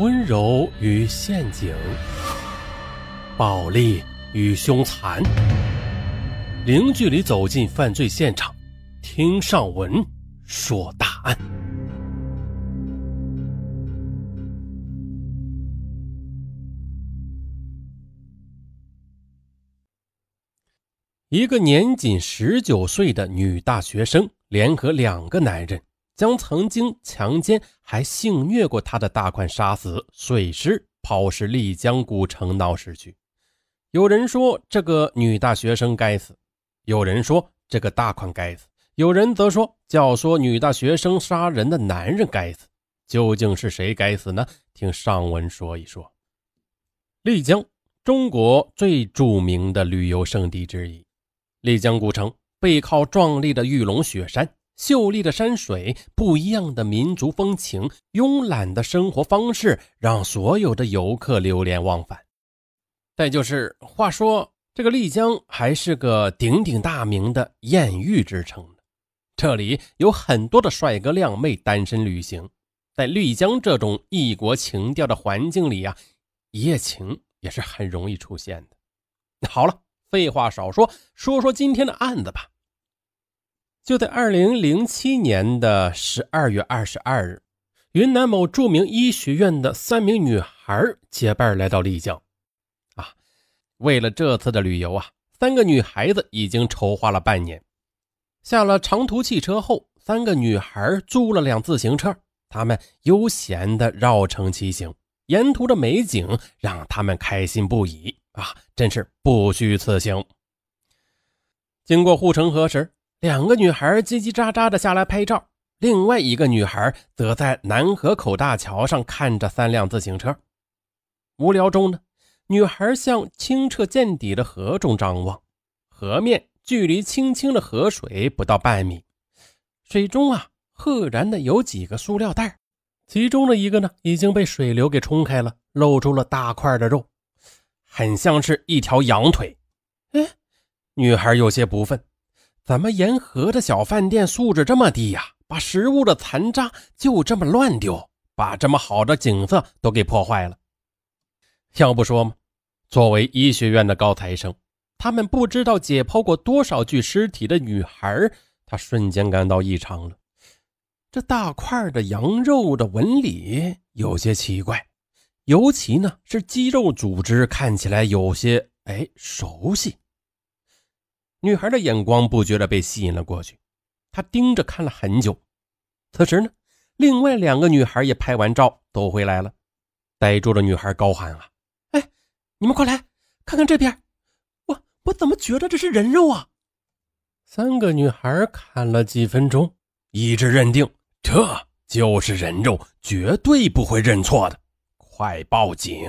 温柔与陷阱，暴力与凶残，零距离走进犯罪现场，听上文说大案。一个年仅十九岁的女大学生，联合两个男人。将曾经强奸还性虐过他的大款杀死、碎尸、抛尸丽江古城闹市区。有人说这个女大学生该死，有人说这个大款该死，有人则说教唆女大学生杀人的男人该死。究竟是谁该死呢？听上文说一说。丽江，中国最著名的旅游胜地之一。丽江古城背靠壮丽的玉龙雪山。秀丽的山水，不一样的民族风情，慵懒的生活方式，让所有的游客流连忘返。再就是，话说这个丽江还是个鼎鼎大名的艳遇之城这里有很多的帅哥靓妹单身旅行。在丽江这种异国情调的环境里呀，一夜情也是很容易出现的。好了，废话少说，说说今天的案子吧。就在二零零七年的十二月二十二日，云南某著名医学院的三名女孩结伴来到丽江。啊，为了这次的旅游啊，三个女孩子已经筹划了半年。下了长途汽车后，三个女孩租了辆自行车，她们悠闲地绕城骑行，沿途的美景让她们开心不已啊，真是不虚此行。经过护城河时。两个女孩叽叽喳喳的下来拍照，另外一个女孩则在南河口大桥上看着三辆自行车。无聊中呢，女孩向清澈见底的河中张望，河面距离清清的河水不到半米，水中啊，赫然的有几个塑料袋，其中的一个呢已经被水流给冲开了，露出了大块的肉，很像是一条羊腿。哎，女孩有些不忿。怎么沿河的小饭店素质这么低呀？把食物的残渣就这么乱丢，把这么好的景色都给破坏了。要不说吗？作为医学院的高材生，他们不知道解剖过多少具尸体的女孩，他瞬间感到异常了。这大块的羊肉的纹理有些奇怪，尤其呢是肌肉组织看起来有些哎熟悉。女孩的眼光不觉得被吸引了过去，她盯着看了很久。此时呢，另外两个女孩也拍完照走回来了。呆住的女孩高喊：“啊，哎，你们快来看看这边！我我怎么觉得这是人肉啊？”三个女孩看了几分钟，一致认定这就是人肉，绝对不会认错的。快报警！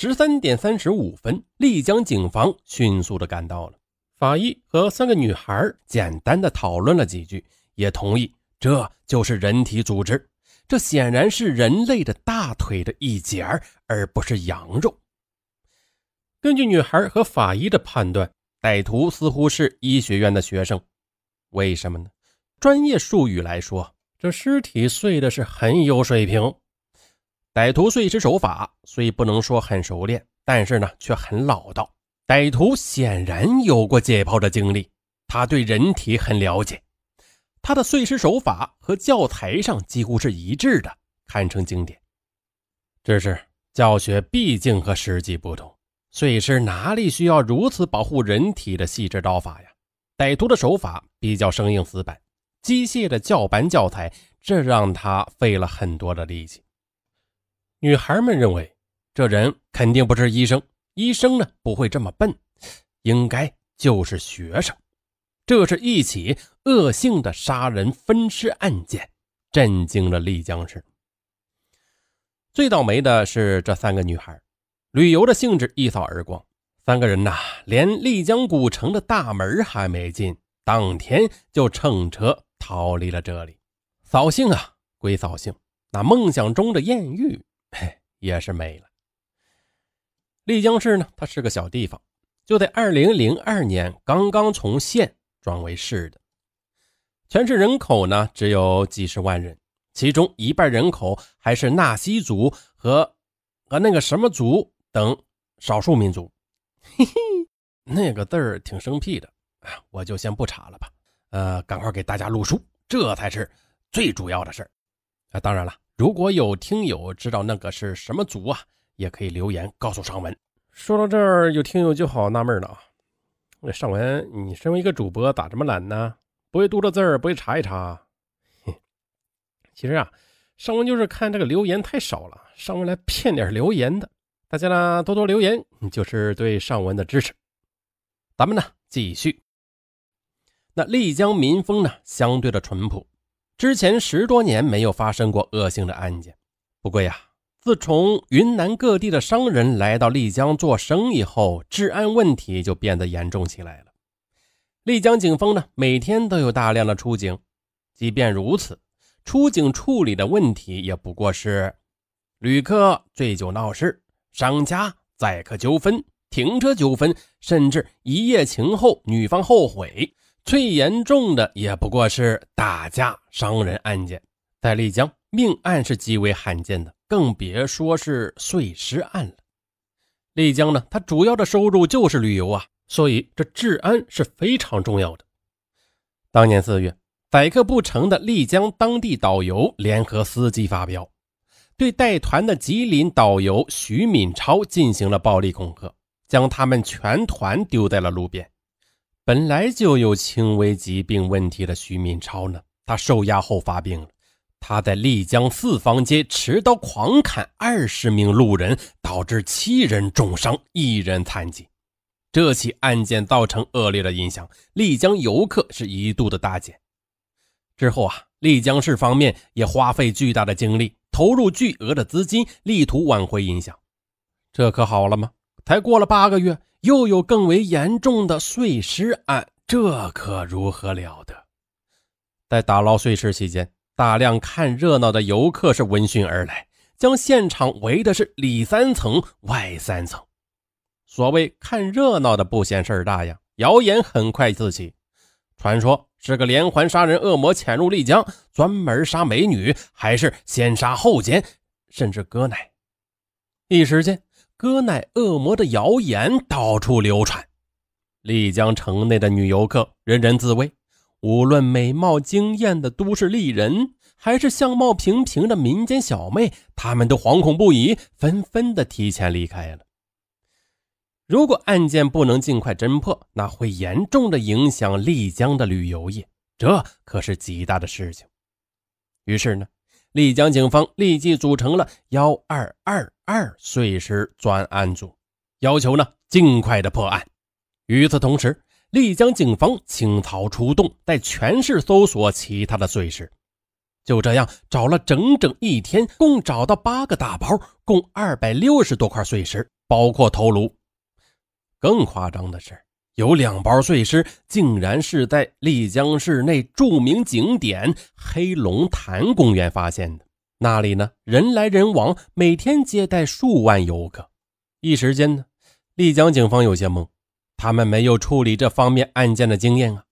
十三点三十五分，丽江警方迅速的赶到了。法医和三个女孩简单的讨论了几句，也同意这就是人体组织。这显然是人类的大腿的一截而不是羊肉。根据女孩和法医的判断，歹徒似乎是医学院的学生。为什么呢？专业术语来说，这尸体碎的是很有水平。歹徒碎尸手法虽不能说很熟练，但是呢却很老道。歹徒显然有过解剖的经历，他对人体很了解。他的碎尸手法和教材上几乎是一致的，堪称经典。只是教学毕竟和实际不同，碎尸哪里需要如此保护人体的细致刀法呀？歹徒的手法比较生硬死板，机械的教板教材，这让他费了很多的力气。女孩们认为，这人肯定不是医生，医生呢不会这么笨，应该就是学生。这是一起恶性的杀人分尸案件，震惊了丽江市。最倒霉的是这三个女孩，旅游的兴致一扫而光。三个人呐，连丽江古城的大门还没进，当天就乘车逃离了这里。扫兴啊，归扫兴，那梦想中的艳遇。嘿，也是没了。丽江市呢，它是个小地方，就在二零零二年刚刚从县转为市的，全市人口呢只有几十万人，其中一半人口还是纳西族和和那个什么族等少数民族。嘿嘿，那个字儿挺生僻的，我就先不查了吧。呃，赶快给大家录书，这才是最主要的事儿啊！当然了，如果有听友知道那个是什么族啊，也可以留言告诉尚文。说到这儿，有听友就好纳闷了啊，那尚文，你身为一个主播，咋这么懒呢？不会读这字儿，不会查一查？其实啊，尚文就是看这个留言太少了，尚文来骗点留言的。大家呢多多留言，就是对尚文的支持。咱们呢继续。那丽江民风呢，相对的淳朴，之前十多年没有发生过恶性的案件。不过呀，自从云南各地的商人来到丽江做生意后，治安问题就变得严重起来了。丽江警方呢，每天都有大量的出警，即便如此，出警处理的问题也不过是旅客醉酒闹事、商家载客纠纷、停车纠纷，甚至一夜情后女方后悔。最严重的也不过是打架伤人案件，在丽江命案是极为罕见的，更别说是碎尸案了。丽江呢，它主要的收入就是旅游啊，所以这治安是非常重要的。当年四月，载客不成的丽江当地导游联合司机发飙，对带团的吉林导游徐敏超进行了暴力恐吓，将他们全团丢在了路边。本来就有轻微疾病问题的徐敏超呢，他受压后发病了。他在丽江四方街持刀狂砍二十名路人，导致七人重伤，一人残疾。这起案件造成恶劣的影响，丽江游客是一度的大减。之后啊，丽江市方面也花费巨大的精力，投入巨额的资金，力图挽回影响。这可好了吗？才过了八个月。又有更为严重的碎尸案，这可如何了得？在打捞碎尸期间，大量看热闹的游客是闻讯而来，将现场围的是里三层外三层。所谓看热闹的不嫌事儿大呀，谣言很快四起，传说是个连环杀人恶魔潜入丽江，专门杀美女，还是先杀后奸，甚至割奶。一时间。割奶恶魔的谣言到处流传，丽江城内的女游客人人自危，无论美貌惊艳的都市丽人，还是相貌平平的民间小妹，她们都惶恐不已，纷纷的提前离开了。如果案件不能尽快侦破，那会严重的影响丽江的旅游业，这可是极大的事情。于是呢。丽江警方立即组成了幺二二二碎尸专案组，要求呢尽快的破案。与此同时，丽江警方倾巢出动，在全市搜索其他的碎尸。就这样找了整整一天，共找到八个大包，共二百六十多块碎尸，包括头颅。更夸张的是。有两包碎尸，竟然是在丽江市内著名景点黑龙潭公园发现的。那里呢，人来人往，每天接待数万游客。一时间呢，丽江警方有些懵，他们没有处理这方面案件的经验啊。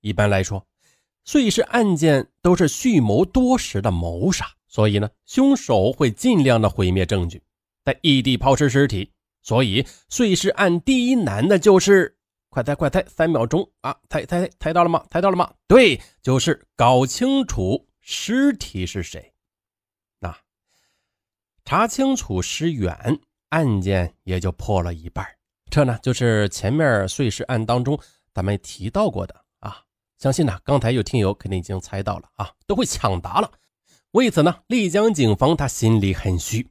一般来说，碎尸案件都是蓄谋多时的谋杀，所以呢，凶手会尽量的毁灭证据，在异地抛尸尸体。所以，碎尸案第一难的就是。快猜快猜，三秒钟啊！猜猜猜到了吗？猜到了吗？对，就是搞清楚尸体是谁。那查清楚尸源，案件也就破了一半。这呢，就是前面碎尸案当中咱们提到过的啊。相信呢，刚才有听友肯定已经猜到了啊，都会抢答了。为此呢，丽江警方他心里很虚。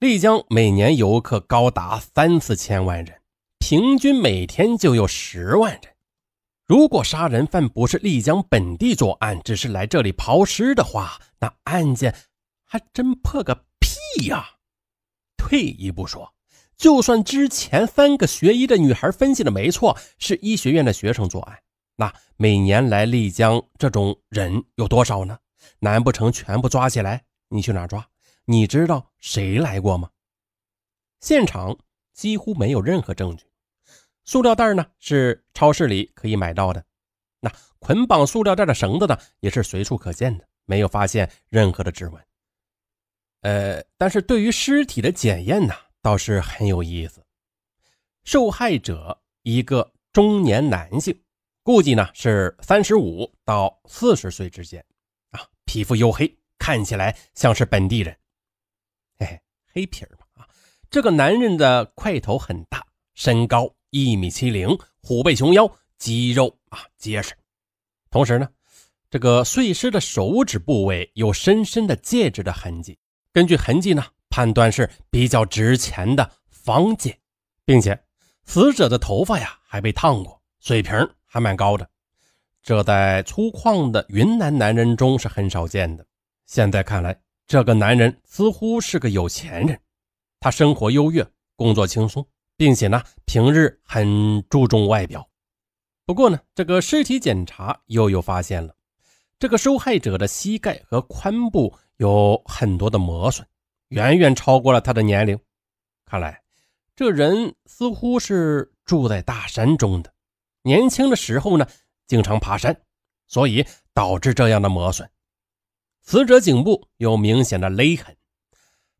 丽江每年游客高达三四千万人。平均每天就有十万人。如果杀人犯不是丽江本地作案，只是来这里抛尸的话，那案件还真破个屁呀！退一步说，就算之前三个学医的女孩分析的没错，是医学院的学生作案，那每年来丽江这种人有多少呢？难不成全部抓起来？你去哪抓？你知道谁来过吗？现场几乎没有任何证据。塑料袋呢是超市里可以买到的，那捆绑塑料袋的绳子呢也是随处可见的，没有发现任何的指纹。呃，但是对于尸体的检验呢，倒是很有意思。受害者一个中年男性，估计呢是三十五到四十岁之间，啊，皮肤黝黑，看起来像是本地人。嘿嘿，黑皮儿嘛，啊，这个男人的块头很大，身高一米七零，虎背熊腰，肌肉啊结实。同时呢，这个碎尸的手指部位有深深的戒指的痕迹。根据痕迹呢，判断是比较值钱的方戒，并且死者的头发呀还被烫过，水平还蛮高的。这在粗犷的云南男人中是很少见的。现在看来，这个男人似乎是个有钱人，他生活优越，工作轻松，并且呢平日很注重外表。不过呢，这个尸体检查又有发现了，这个受害者的膝盖和髋部。有很多的磨损，远远超过了他的年龄。看来，这人似乎是住在大山中的。年轻的时候呢，经常爬山，所以导致这样的磨损。死者颈部有明显的勒痕，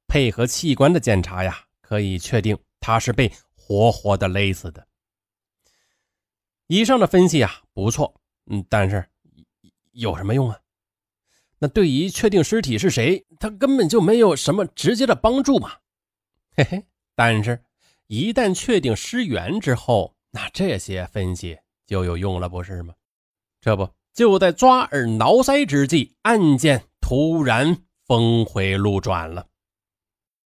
配合器官的检查呀，可以确定他是被活活的勒死的。以上的分析啊，不错，嗯，但是有什么用啊？那对于确定尸体是谁，他根本就没有什么直接的帮助嘛，嘿嘿。但是，一旦确定尸源之后，那这些分析就有用了，不是吗？这不就在抓耳挠腮之际，案件突然峰回路转了。